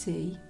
Sei.